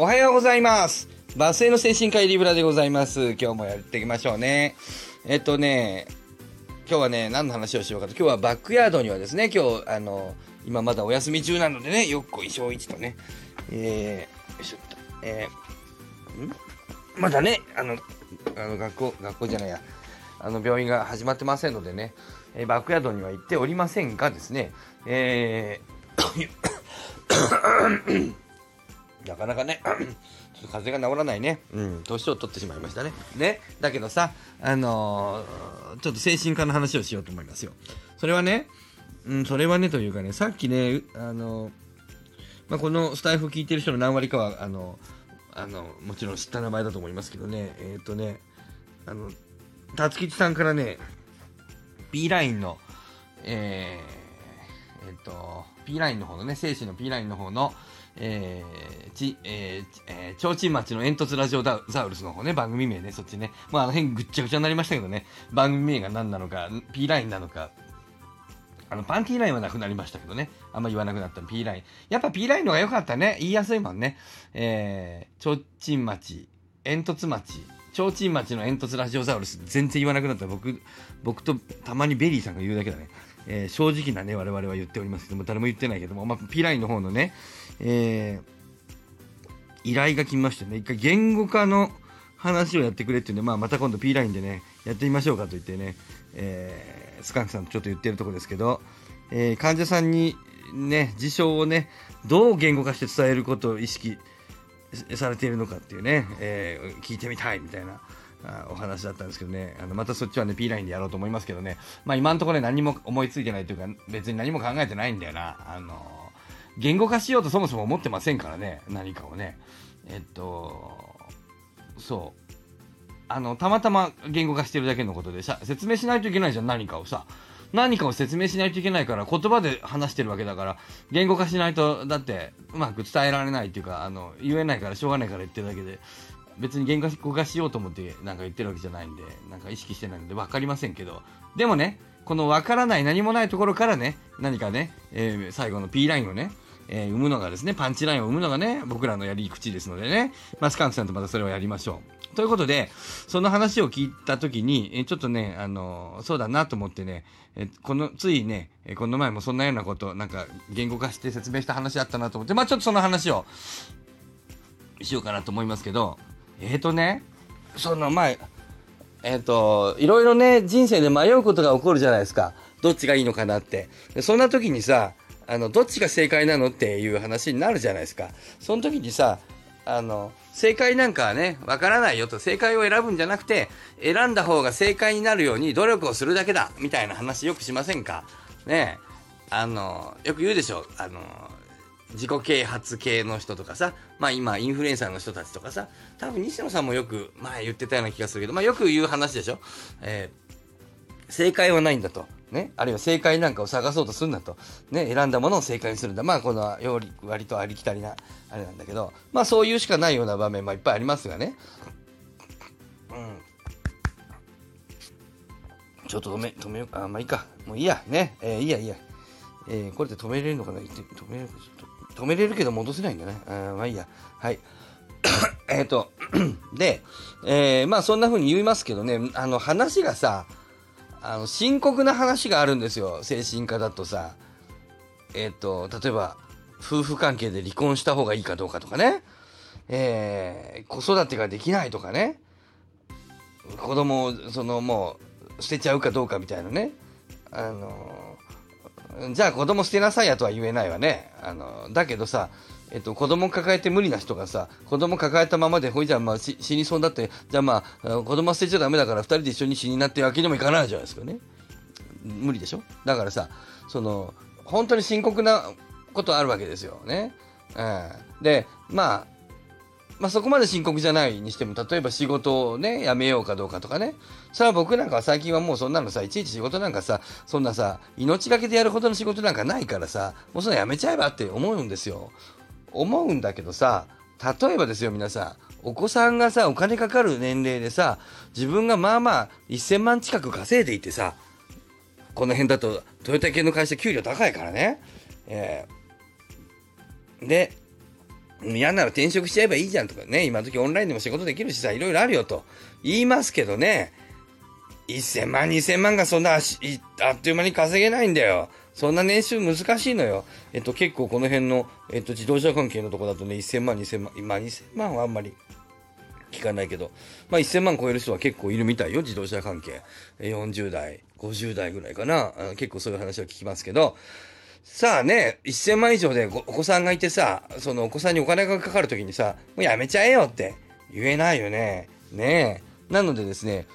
おはようございます。バスへの精神科医リブラでございます。今日もやっていきましょうね。えっとね、今日はね、何の話をしようかと。今日はバックヤードにはですね、今日、あの、今まだお休み中なのでね、よっこいしょういちとね、えー、よいしょっと、えー、ん？まだね、あの、あの学校、学校じゃないや、あの、病院が始まってませんのでね、えーバックヤードには行っておりませんがですね、えー、なかなかね、ちょっと風邪が治らないね。うん、年を取ってしまいましたね。ね。だけどさ、あのーちょっと精神科の話をしようと思いますよ。それはね、うん、それはねというかね、さっきね、あのーまあ、このスタイフ聞いてる人の何割かは、あの、あの、もちろん知った名前だと思いますけどね、えっ、とね、あの、辰吉さんからね、B ラインの、えー、えっ、と、P ラインの方のね、精子の P ラインの方の、えー、ち、えー、ちえー、提灯町の煙突ラジオザウルスの方ね、番組名ね、そっちね。まあ、あの辺ぐっちゃぐちゃになりましたけどね、番組名が何なのか、P ラインなのか、あの、パンティーラインはなくなりましたけどね。あんま言わなくなった P ライン。やっぱ P ラインの方が良かったね。言いやすいもんね。えー、提灯町、煙突町、提灯町の煙突ラジオザウルス、全然言わなくなった。僕、僕とたまにベリーさんが言うだけだね。えー正直なね、我々は言っておりますけども、誰も言ってないけども、まあ、P ラインの方のね、えー依頼が来ましてね、一回言語化の話をやってくれっていうんで、まあ、また今度 P ラインでね、やってみましょうかと言ってね、えースカンクさんとちょっと言ってるところですけど、えー患者さんにね、事象をね、どう言語化して伝えることを意識されているのかっていうね、えー聞いてみたいみたいな。あお話だったんですけどね、あのまたそっちはね、P ラインでやろうと思いますけどね、まあ今のところね、何も思いついてないというか、別に何も考えてないんだよな。あの言語化しようとそもそも思ってませんからね、何かをね。えっと、そう。あの、たまたま言語化してるだけのことでさ、説明しないといけないじゃん、何かをさ。何かを説明しないといけないから、言葉で話してるわけだから、言語化しないと、だって、うまく伝えられないっていうか、あの、言えないから、しょうがないから言ってるだけで、別に言語化しようと思ってなんか言ってるわけじゃないんで、なんか意識してないので分かりませんけど、でもね、この分からない何もないところからね、何かね、えー最後の P ラインをね、えー生むのがですね、パンチラインを生むのがね、僕らのやり口ですのでね、まあ、スカンクさんとまたそれをやりましょう。ということで、その話を聞いたときに、えちょっとね、あのそうだなと思ってね、えこの、ついね、えこの前もそんなようなこと、なんか言語化して説明した話あったなと思って、まあ、ちょっとその話をしようかなと思いますけど、えーとね、その前、えっ、と、いろいろね、人生で迷うことが起こるじゃないですか。どっちがいいのかなって。そんな時にさ、あの、どっちが正解なのっていう話になるじゃないですか。その時にさ、あの、正解なんかはね、わからないよと、正解を選ぶんじゃなくて、選んだ方が正解になるように努力をするだけだ、みたいな話よくしませんか？ね。あの、よく言うでしょ。あの、自己啓発系の人とかさ、まあ今、インフルエンサーの人たちとかさ、多分西野さんもよく前言ってたような気がするけど、まあよく言う話でしょ？えー正解はないんだと。ね？あるいは正解なんかを探そうとするんだと。ね？選んだものを正解にするんだ。まあこのより割とありきたりな、あれなんだけど、まあそういうしかないような場面もいっぱいありますがね。うん。ちょっと止め、止めようか。あ、まあいいか。もういいや。ね？えーいいや、いいや。えーこれで止めれるのかな？止めれるちょっと止めれるけど戻せないんだね。あまあいいや。はい。えっと、で、えーまあそんな風に言いますけどね、あの話がさ、あの深刻な話があるんですよ、精神科だとさ。えっ、と、例えば、夫婦関係で離婚した方がいいかどうかとかね。えー子育てができないとかね。子供を、そのもう、捨てちゃうかどうかみたいなね。あのじゃあ子供捨てなさいやとは言えないわね。あの、だけどさ、えっと、子供抱えて無理な人がさ、子供抱えたままで、ほいじゃあまあ死にそうだって、じゃあまあ、子供捨てちゃダメだから二人で一緒に死になってわけにもいかないじゃないですかね。無理でしょ？だからさ、その、本当に深刻なことあるわけですよね。うん。で、まあ、まあそこまで深刻じゃないにしても、例えば仕事をね、辞めようかどうかとかね。それは僕なんかは最近はもうそんなのさ、いちいち仕事なんかさ、そんなさ、命がけでやるほどの仕事なんかないからさ、もうそんな辞めちゃえばって思うんですよ。思うんだけどさ、例えばですよ皆さん、お子さんがさ、お金かかる年齢でさ、自分がまあまあ1000万近く稼いでいてさ、この辺だとトヨタ系の会社給料高いからね。えーで、嫌なら転職しちゃえばいいじゃんとかね、今時オンラインでも仕事できるしさ、いろいろあるよと言いますけどね、1000万、2000万がそんなあっという間に稼げないんだよ。そんな年収難しいのよ。えっと、結構この辺の、えっと、自動車関係のとこだとね、1000万、2000万、まあ2000万はあんまり聞かないけど、まあ1000万超える人は結構いるみたいよ、自動車関係。40代、50代ぐらいかな。結構そういう話は聞きますけど、さあね、1000万以上でお子さんがいてさ、そのお子さんにお金がかかるときにさ、もうやめちゃえよって言えないよね。ねえ。なのでですね、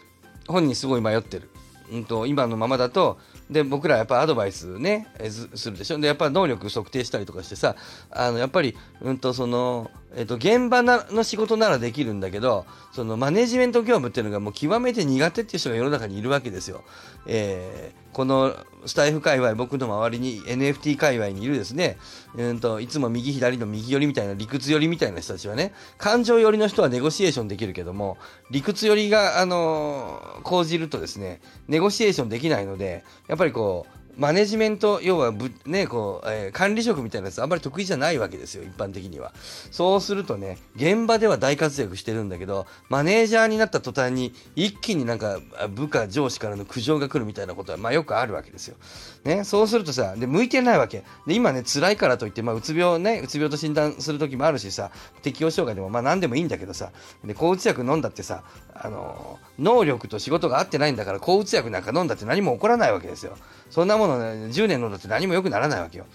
本人すごい迷ってる。うんと、今のままだと、で、僕らやっぱアドバイスね、するでしょ。で、やっぱ能力測定したりとかしてさ、あの、やっぱり、うんと、その、えっと、現場の仕事ならできるんだけど、そのマネジメント業務っていうのがもう極めて苦手っていう人が世の中にいるわけですよ。えー、このスタイフ界隈、僕の周りに NFT 界隈にいるですね、うんと、いつも右左の右寄りみたいな理屈寄りみたいな人たちはね、感情寄りの人はネゴシエーションできるけども、理屈寄りが、あのー、講じるとですね、ネゴシエーションできないので、やっぱりこう、マネジメント、要はぶ、ね、こう、えー、管理職みたいなやつあんまり得意じゃないわけですよ、一般的には。そうするとね、現場では大活躍してるんだけど、マネージャーになった途端に、一気になんか部下上司からの苦情が来るみたいなことは、まあよくあるわけですよ。ね、そうするとさ、で、向いてないわけ。で、今ね、辛いからといって、まあ、うつ病ね、うつ病と診断する時もあるしさ、適応障害でもまあ何でもいいんだけどさ、で、抗うつ薬飲んだってさ、あの、能力と仕事が合ってないんだから、抗うつ薬なんか飲んだって何も起こらないわけですよ。そんなものね、10年飲んだって何も良くならないわけよ。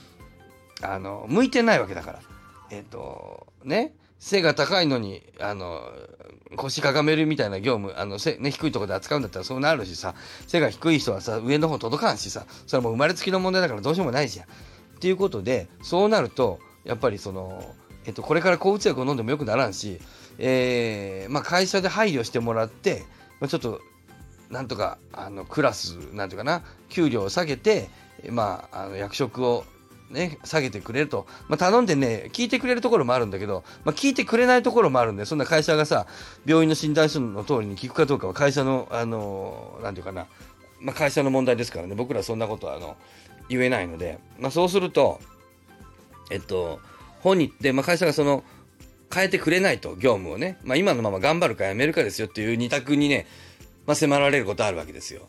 あの、向いてないわけだから。えっ、ー、と、ね、背が高いのに、あの、腰かがめるみたいな業務、あの、背、ね、低いとこで扱うんだったらそうなるしさ、背が低い人はさ、上の方届かんしさ、それはもう生まれつきの問題だからどうしようもないじゃん。っていうことで、そうなると、やっぱりその、えっと、これから抗うつ薬を飲んでもよくならんし、えー、まあ、会社で配慮してもらって、まあ、ちょっとなんとかあのクラスなんていうかな給料を下げて、まあ、あの役職をね、下げてくれると。まあ、頼んでね、聞いてくれるところもあるんだけど、まあ、聞いてくれないところもあるんで、そんな会社がさ、病院の診断書の通りに聞くかどうかは会社の、あの、なんていうかな、まあ、会社の問題ですからね、僕らそんなことは、あの、言えないので、まあ、そうすると、えっと、本人で、まあ、会社がその、変えてくれないと、業務をね、まあ、今のまま頑張るかやめるかですよっていう二択にね、まあ、迫られることあるわけですよ。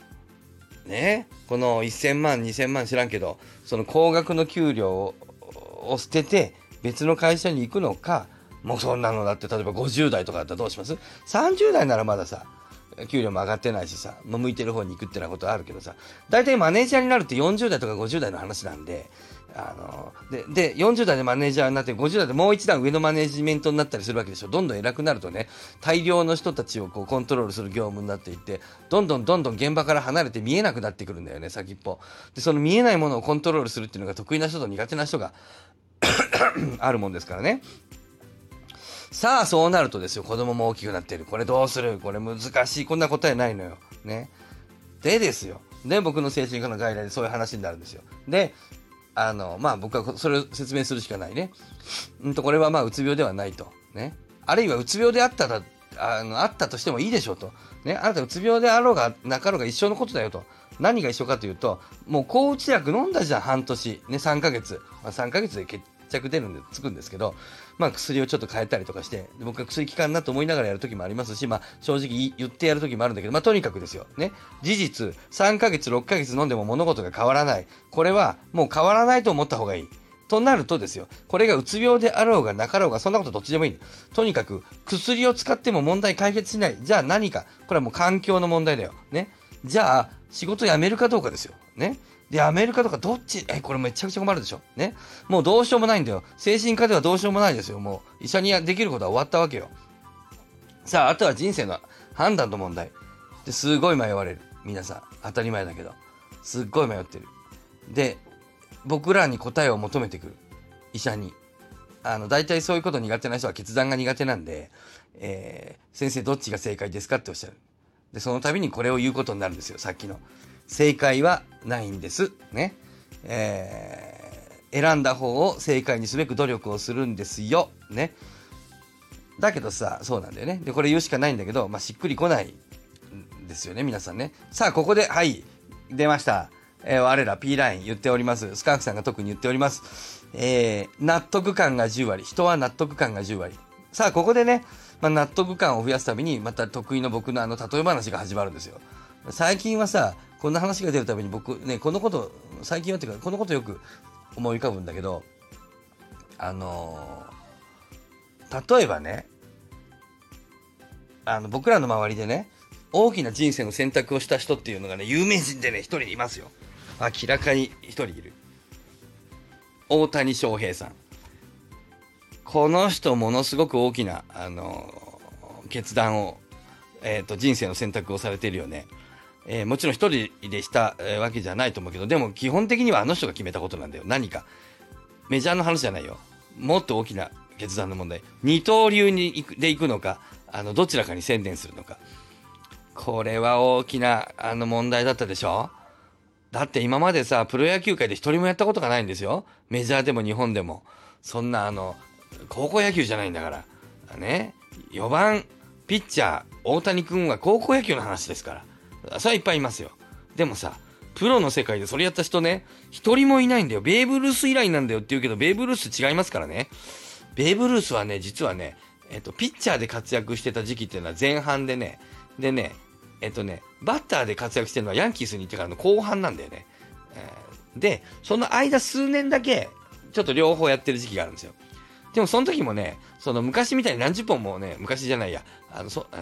ね？この1000万2000万知らんけどその高額の給料を捨てて別の会社に行くのかもうそんなのだって例えば50代とかだったらどうします ?30 代ならまださ給料も上がってないしさ、向いてる方に行くってなことはあるけどさ大体マネージャーになるって40代とか50代の話なんであのでで40代でマネージャーになって50代でもう一段上のマネジメントになったりするわけでしょ。どんどん偉くなるとね大量の人たちをこうコントロールする業務になっていってどんどんどんどん現場から離れて見えなくなってくるんだよね先っぽ。でその見えないものをコントロールするっていうのが得意な人と苦手な人が あるもんですからね。さあそうなるとですよ。子供も大きくなっている。これどうする？これ難しい。こんな答えないのよ。ね。でですよ。で僕の精神科の外来でそういう話になるんですよ。であの、まあ僕はそれを説明するしかないね。うんと、これはまあうつ病ではないと。ね。あるいはうつ病であったら、あの、あったとしてもいいでしょうと。ね。あなたうつ病であろうがなかろうが一緒のことだよと。何が一緒かというと、もう抗うつ薬飲んだじゃん、半年。ね、3ヶ月。まあ、3ヶ月で決着出るんで、つくんですけど、まあ薬をちょっと変えたりとかして、僕は薬効かんなと思いながらやるときもありますし、まあ正直言ってやるときもあるんだけど、まあとにかくですよ。ね。事実、3ヶ月、6ヶ月飲んでも物事が変わらない。これはもう変わらないと思った方がいい。となるとですよ、これがうつ病であろうがなかろうが、そんなことどっちでもいい。とにかく、薬を使っても問題解決しない。じゃあ何か。これはもう環境の問題だよ。ね。じゃあ、仕事辞めるかどうかですよ。ね。で、アメリカとかどっち、え、これめちゃくちゃ困るでしょ。ね。もうどうしようもないんだよ。精神科ではどうしようもないですよ。もう医者にできることは終わったわけよ。さあ、あとは人生の判断の問題。ですごい迷われる。皆さん。当たり前だけど。すっごい迷ってる。で、僕らに答えを求めてくる。医者に。あの、大体そういうこと苦手な人は決断が苦手なんで、えー、先生どっちが正解ですかっておっしゃる。で、その度にこれを言うことになるんですよ。さっきの。正解はないんです。ね。えー、選んだ方を正解にすべく努力をするんですよ。ね。だけどさ、そうなんだよね。で、これ言うしかないんだけど、まあ、しっくりこないんですよね、皆さんね。さあ、ここで、はい、出ました。えー我ら P ライン言っております。スカンクさんが特に言っております。えー納得感が10割。人は納得感が10割。さあ、ここでね、まあ、納得感を増やすために、また得意の僕のあの、例え話が始まるんですよ。最近はさ、こんな話が出るために僕ね、このこと、最近はっていうか、このことよく思い浮かぶんだけど、あのー例えばね、あの、僕らの周りでね、大きな人生の選択をした人っていうのがね、有名人でね、一人いますよ。明らかに一人いる。大谷翔平さん。この人、ものすごく大きな、あのー決断を、えっ、と、人生の選択をされてるよね。えーもちろん一人でした、わけじゃないと思うけど、でも基本的にはあの人が決めたことなんだよ。何か。メジャーの話じゃないよ。もっと大きな決断の問題。二刀流に行くで行くのか、あの、どちらかに専念するのか。これは大きな、あの、問題だったでしょだって今までさ、プロ野球界で一人もやったことがないんですよ。メジャーでも日本でも。そんなあの、高校野球じゃないんだから。ね。4番、ピッチャー、大谷君は高校野球の話ですから。それはいっぱいいますよ。でもさ、プロの世界でそれやった人ね、一人もいないんだよ。ベーブ・ルース以来なんだよって言うけど、ベーブ・ルース違いますからね。ベーブ・ルースはね、実はね、えっと、ピッチャーで活躍してた時期っていうのは前半でね、でね、えっとね、バッターで活躍してるのはヤンキースに行ってからの後半なんだよね。えーで、その間数年だけ、ちょっと両方やってる時期があるんですよ。でもその時もね、その昔みたいに何十本もね、昔じゃないや、あの、そ、うー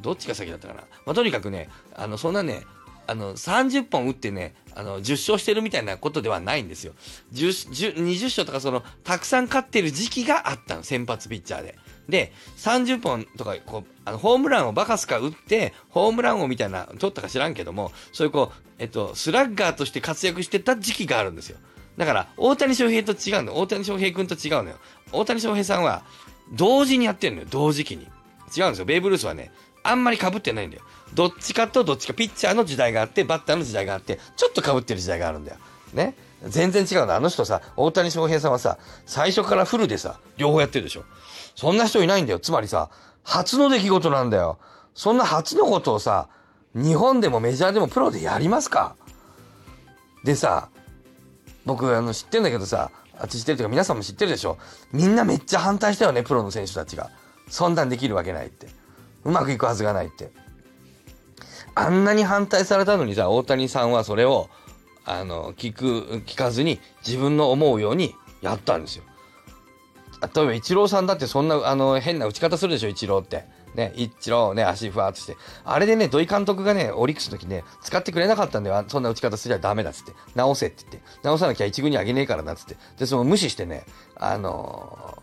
どっちが先だったかな。まあ、とにかくね、あの、そんなね、あの、30本打ってね、あの、10勝してるみたいなことではないんですよ。10、10 20勝とかその、たくさん勝ってる時期があったの、先発ピッチャーで。で、30本とか、こう、あの、ホームランをバカスカ打って、ホームラン王みたいな、取ったか知らんけども、そういうこう、えっと、スラッガーとして活躍してた時期があるんですよ。だから、大谷翔平と違うの。大谷翔平君と違うのよ。大谷翔平さんは、同時にやってるのよ。同時期に。違うんですよ。ベーブ・ルースはね、あんまり被ってないんだよ。どっちかとどっちか、ピッチャーの時代があって、バッターの時代があって、ちょっと被ってる時代があるんだよ。ね。全然違うの。あの人さ、大谷翔平さんはさ、最初からフルでさ、両方やってるでしょ。そんな人いないんだよ。つまりさ、初の出来事なんだよ。そんな初のことをさ、日本でもメジャーでもプロでやりますかでさ、僕あの知ってんだけどさ、あっち知ってるというか皆さんも知ってるでしょみんなめっちゃ反対したよね、プロの選手たちが。そんなんできるわけないって。うまくいくはずがないって。あんなに反対されたのにさ、大谷さんはそれを、あの、聞く、聞かずに自分の思うようにやったんですよ。例えば、イチローさんだってそんな、あの、変な打ち方するでしょ、イチローって。ね、イチローね、足ふわっとして。あれでね、土井監督がね、オリックスの時ね、使ってくれなかったんだよ。そんな打ち方すりゃダメだっつって。直せって言って。直さなきゃ一軍にあげねえからなっつって。で、その無視してね、あの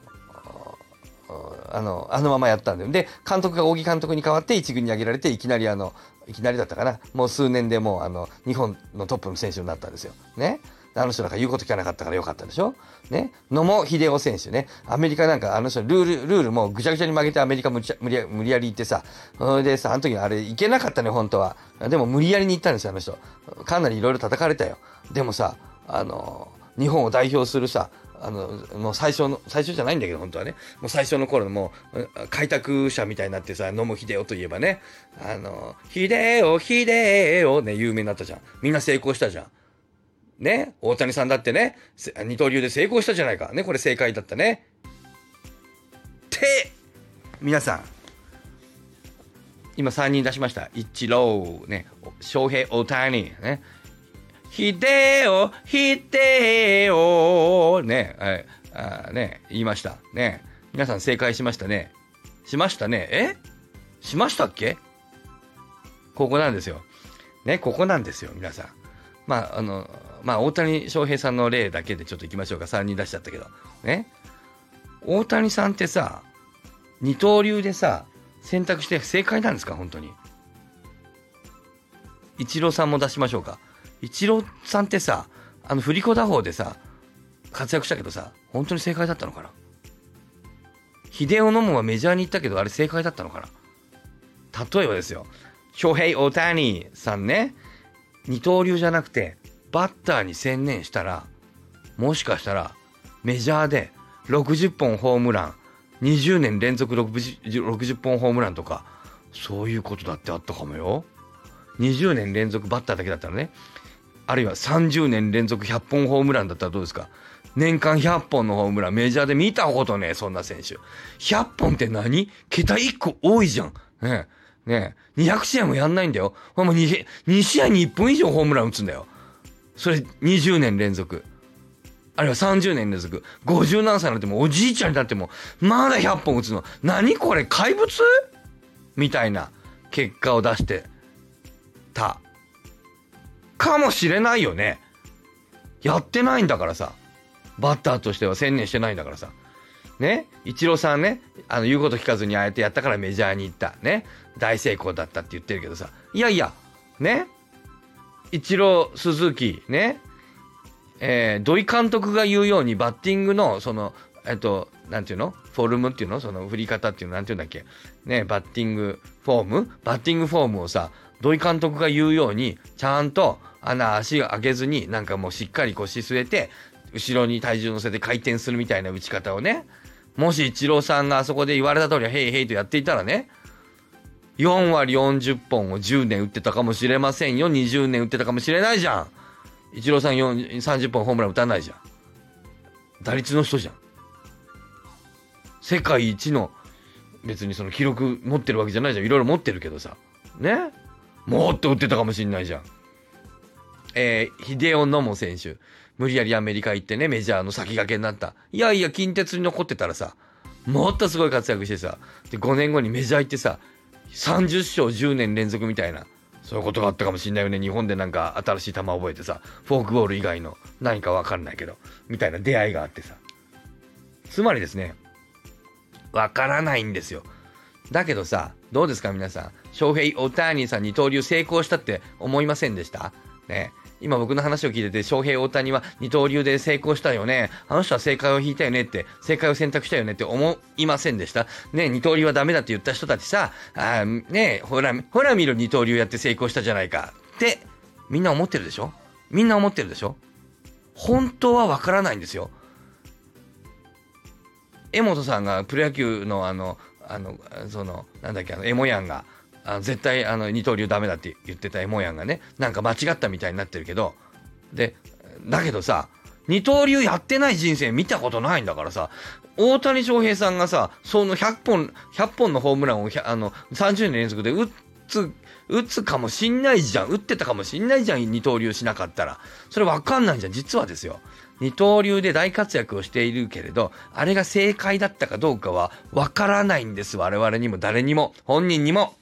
あの、あのままやったんだよ。で、監督が扇監督に代わって一軍に上げられて、いきなりあの、いきなりだったかな。もう数年でもう、あの、日本のトップの選手になったんですよ。ね。あの人なんか言うこと聞かなかったからよかったでしょね。野茂英雄選手ね。アメリカなんかあの人ルール、ルールもぐちゃぐちゃに曲げてアメリカ無理や無理や無理やり行ってさ。それでさ、あの時あれ行けなかったね、本当は。でも無理やりに行ったんですよ、あの人。かなりいろいろ叩かれたよ。でもさ、あの、日本を代表するさ、あの、もう最初の、最初じゃないんだけど、本当はね。もう最初の頃のもう、開拓者みたいになってさ、野茂英雄といえばね、あの、秀夫、秀夫ね、有名になったじゃん。みんな成功したじゃん。ね、大谷さんだってね、二刀流で成功したじゃないか。ね、これ正解だったね。って、皆さん、今3人出しました。一郎、ね、翔平、大谷、ね？秀夫、秀夫、ね、はい、あね、言いました。ね。皆さん正解しましたね。しましたね。え？しましたっけ？ここなんですよ。ね、ここなんですよ、皆さん。まあ、あの、まあ、大谷翔平さんの例だけでちょっと行きましょうか。3人出しちゃったけど。ね。大谷さんってさ、二刀流でさ、選択して正解なんですか？本当に。イチローさんも出しましょうか。イチローさんってさ、あの、振り子打法でさ、活躍したけどさ、本当に正解だったのかな？秀夫のもはメジャーに行ったけど、あれ正解だったのかな？例えばですよ、翔平大谷さんね、二刀流じゃなくて、バッターに専念したら、もしかしたら、メジャーで60本ホームラン、20年連続 60, 60本ホームランとか、そういうことだってあったかもよ。20年連続バッターだけだったらね。あるいは30年連続100本ホームランだったらどうですか？年間100本のホームランメジャーで見たことねえ、そんな選手。100本って何？桁1個多いじゃん。ねえ。ねえ。200試合もやんないんだよ。ほんま 2, 2試合に1本以上ホームラン打つんだよ。それ20年連続。あるいは30年連続。50何歳になってもおじいちゃんになっても、まだ100本打つの。何これ？怪物？みたいな結果を出してた。かもしれないよね。やってないんだからさ。バッターとしては専念してないんだからさ。ね、イチローさんね、あの言うこと聞かずにあえてやったからメジャーに行った。ね、大成功だったって言ってるけどさ。いやいや、ね、イチロー、鈴木、ね、えー、土井監督が言うようにバッティングの、その、えっと、なんていうの？フォルムっていうの？その振り方っていうの？なんていうんだっけ？ね、バッティングフォーム？バッティングフォームをさ、土井監督が言うように、ちゃんと穴足上げずに、なんかもうしっかり腰据えて、後ろに体重乗せて回転するみたいな打ち方をね、もしイチローさんがあそこで言われた通り、ヘイヘイとやっていたらね、4割40本を10年打ってたかもしれませんよ。20年打ってたかもしれないじゃん。イチローさん30本ホームラン打たないじゃん。打率の人じゃん。世界一の、別にその記録持ってるわけじゃないじゃん。いろいろ持ってるけどさ。ねもっと打ってたかもしんないじゃん。えー、ヒデオ・ノモ選手。無理やりアメリカ行ってね、メジャーの先駆けになった。いやいや、近鉄に残ってたらさ、もっとすごい活躍してさ、で、5年後にメジャー行ってさ、30勝10年連続みたいな、そういうことがあったかもしんないよね。日本でなんか新しい球覚えてさ、フォークボール以外の何かわかんないけど、みたいな出会いがあってさ。つまりですね、わからないんですよ。だけどさ、どうですか皆さん？翔平、オタニさん二刀流成功したって思いませんでした？ね。今僕の話を聞いてて、翔平大谷は二刀流で成功したよね。あの人は正解を引いたよねって、正解を選択したよねって思いませんでした？ね二刀流はダメだって言った人たちさ、あねほら、ほら見ろ二刀流やって成功したじゃないかって、みんな思ってるでしょ？みんな思ってるでしょ？本当はわからないんですよ。江本さんがプロ野球のあの、あの、その、なんだっけ、あの、エモヤンが、あの絶対あの二刀流ダメだって言ってたエモヤンがねなんか間違ったみたいになってるけどでだけどさ二刀流やってない人生見たことないんだからさ大谷翔平さんがさその100本100本のホームランをあの30年連続で打つ打つかもしんないじゃん打ってたかもしんないじゃん二刀流しなかったら。それ分かんないじゃん実はですよ。二刀流で大活躍をしているけれどあれが正解だったかどうかは分からないんです。我々にも誰にも本人にも。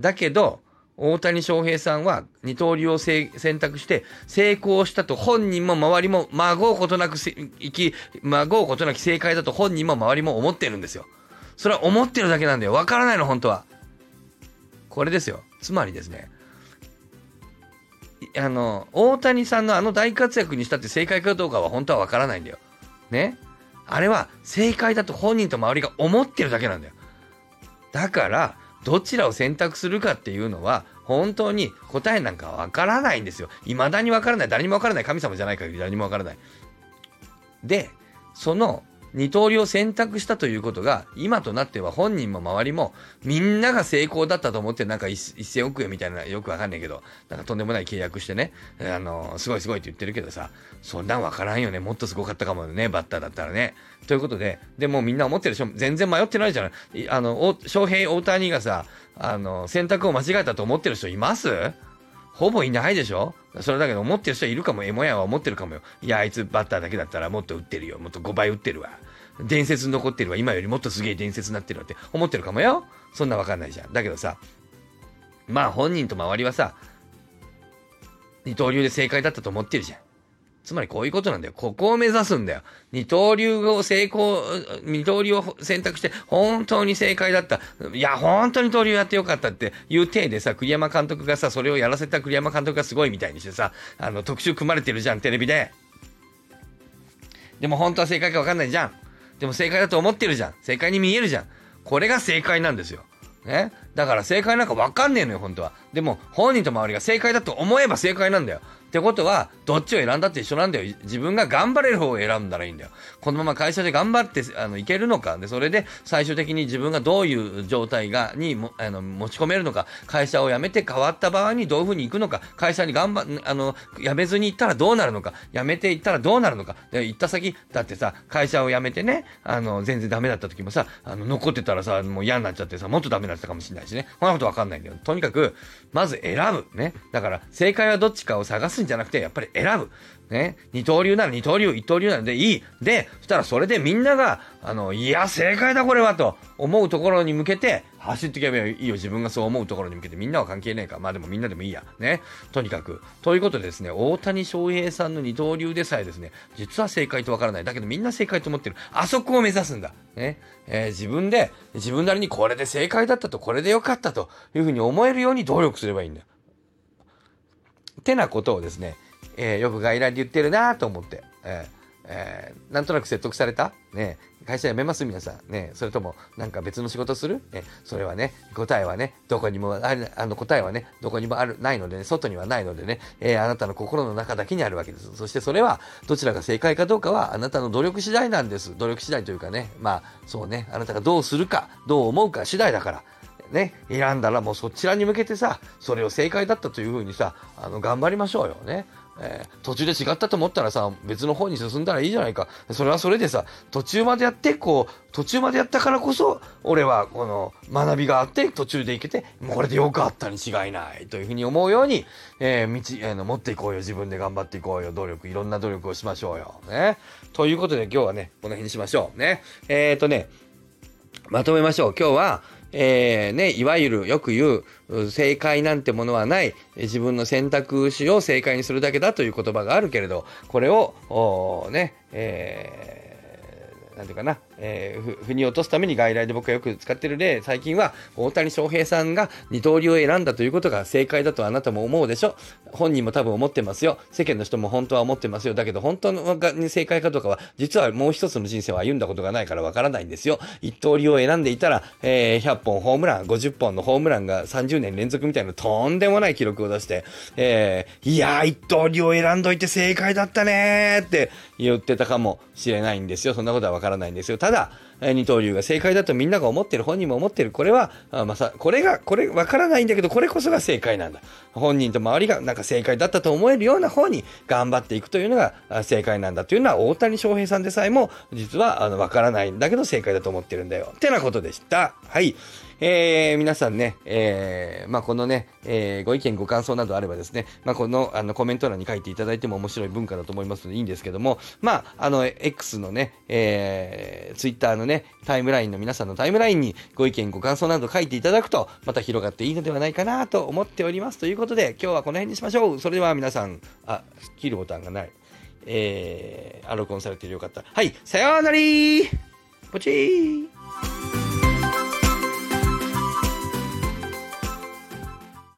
だけど、大谷翔平さんは二刀流を選択して成功したと本人も周りもまごうことなく生き、まごうことなく正解だと本人も周りも思ってるんですよ。それは思ってるだけなんだよ。わからないの、本当は。これですよ。つまりですね。あの、大谷さんのあの大活躍にしたって正解かどうかは本当はわからないんだよ。ね？あれは正解だと本人と周りが思ってるだけなんだよ。だから、どちらを選択するかっていうのは、本当に答えなんかわからないんですよ。未だにわからない。誰にもわからない。神様じゃない限り誰にもわからない。で、その二刀流を選択したということが、今となっては本人も周りも、みんなが成功だったと思って、なんか1000億円みたいな、よくわかんないけど、なんかとんでもない契約してね、あの、すごいすごいって言ってるけどさ、そんなんわからんよね。もっとすごかったかもね、バッターだったらね。ということで、でもみんな思ってるでしょ全然迷ってないじゃない。あの、翔平、大谷がさ、あの、選択を間違えたと思ってる人います？ほぼいないでしょ？それだけど思ってる人いるかも、エモやは思ってるかもよ。いや、あいつバッターだけだったらもっと打ってるよ。もっと5倍打ってるわ。伝説に残ってるわ。今よりもっとすげえ伝説になってるわって思ってるかもよ。そんなわかんないじゃん。だけどさ、まあ本人と周りはさ、二刀流で正解だったと思ってるじゃん。つまりこういうことなんだよ。ここを目指すんだよ。二刀流を成功、二刀流を選択して本当に正解だった。いや、本当に二刀流やってよかったっていう体でさ、栗山監督がさ、それをやらせた栗山監督がすごいみたいにしてさ、あの、特集組まれてるじゃん、テレビで。でも本当は正解かわかんないじゃん。でも正解だと思ってるじゃん。正解に見えるじゃん。これが正解なんですよ。ね。だから正解なんかわかんねえのよ、本当は。でも、本人と周りが正解だと思えば正解なんだよ。ってことは、どっちを選んだって一緒なんだよ。自分が頑張れる方を選んだらいいんだよ。このまま会社で頑張ってあのいけるのか。で、それで最終的に自分がどういう状態が、にもあの持ち込めるのか。会社を辞めて変わった場合にどういうふうに行くのか。会社に頑張、あの、辞めずに行ったらどうなるのか。辞めて行ったらどうなるのか。で、行った先、だってさ、会社を辞めてね、あの、全然ダメだった時もさ、あの、残ってたらさ、もう嫌になっちゃってさ、もっとダメだったかもしれないしね。こんなことわかんないんだよ。とにかく、まず選ぶ。ね。だから、正解はどっちかを探すんじゃなくて、やっぱり選ぶ。ね。二刀流なら二刀流、一刀流ならでいい。で、そしたらそれでみんなが、あの、いや、正解だこれはと思うところに向けて、走っていけばいいよ。自分がそう思うところに向けてみんなは関係ねえか。まあでもみんなでもいいや。ね。とにかく。ということでですね、大谷翔平さんの二刀流でさえですね、実は正解とわからない。だけどみんな正解と思ってる。あそこを目指すんだ。ね。えー、自分で、自分なりにこれで正解だったと、これでよかったというふうに思えるように努力すればいいんだよ。てなことをですね、えー、よく外来で言ってるなと思って、えーえー、なんとなく説得された？ね会社辞めます皆さん。ねそれともなんか別の仕事する？ねそれはね、答えはね、どこにもある、あの答えはね、どこにもある、ないのでね、外にはないのでね、えー、あなたの心の中だけにあるわけです。そしてそれは、どちらが正解かどうかは、あなたの努力次第なんです。努力次第というかね、まあ、そうね、あなたがどうするか、どう思うか次第だから。ね、選んだらもうそちらに向けてさ、それを正解だったというふうにさ、あの、頑張りましょうよね。えー、途中で違ったと思ったらさ、別の方に進んだらいいじゃないか。それはそれでさ、途中までやって、こう、途中までやったからこそ、俺はこの学びがあって、途中でいけて、もうこれでよかったに違いないというふうに思うように、えー、道、えー、の持っていこうよ。自分で頑張っていこうよ。努力、いろんな努力をしましょうよ。ね。ということで今日はね、この辺にしましょう。ね。えっ、とね、まとめましょう。今日は、えー、ね、いわゆるよく言う正解なんてものはない自分の選択肢を正解にするだけだという言葉があるけれどこれをね、えーなんていうかな、えー、腑に落とすために外来で僕がよく使ってる例、最近は大谷翔平さんが二刀流を選んだということが正解だとあなたも思うでしょ本人も多分思ってますよ。世間の人も本当は思ってますよ。だけど本当の正解かどうかは、実はもう一つの人生を歩んだことがないからわからないんですよ。一刀流を選んでいたら、えー、100本ホームラン、50本のホームランが30年連続みたいなとんでもない記録を出して、えー、いやー、一刀流を選んどいて正解だったねーって言ってたかもしれないんですよ。そんなことはわからないんですよ。だ、二刀流が正解だとみんなが思ってる、本人も思ってる。これは、まさ、これが、これ、わからないんだけど、これこそが正解なんだ。本人と周りがなんか正解だったと思えるような方に頑張っていくというのが正解なんだというのは、大谷翔平さんでさえも、実は、あの、わからないんだけど正解だと思ってるんだよ。ってなことでした。はい。えー、皆さんね、えー、まあ、このね、えー、ご意見ご感想などあればですね、まあ、この、あの、コメント欄に書いていただいても面白い文化だと思いますのでいいんですけども、まあ、あの、X のね、えー、Twitter のね、ねタイムラインの皆さんのタイムラインにご意見ご感想など書いていただくと、また広がっていいのではないかなと思っております。ということで、今日はこの辺にしましょう。それでは皆さん、あ、切るボタンがない。えー、あ、録音されてるよかった。はい、さようならポチー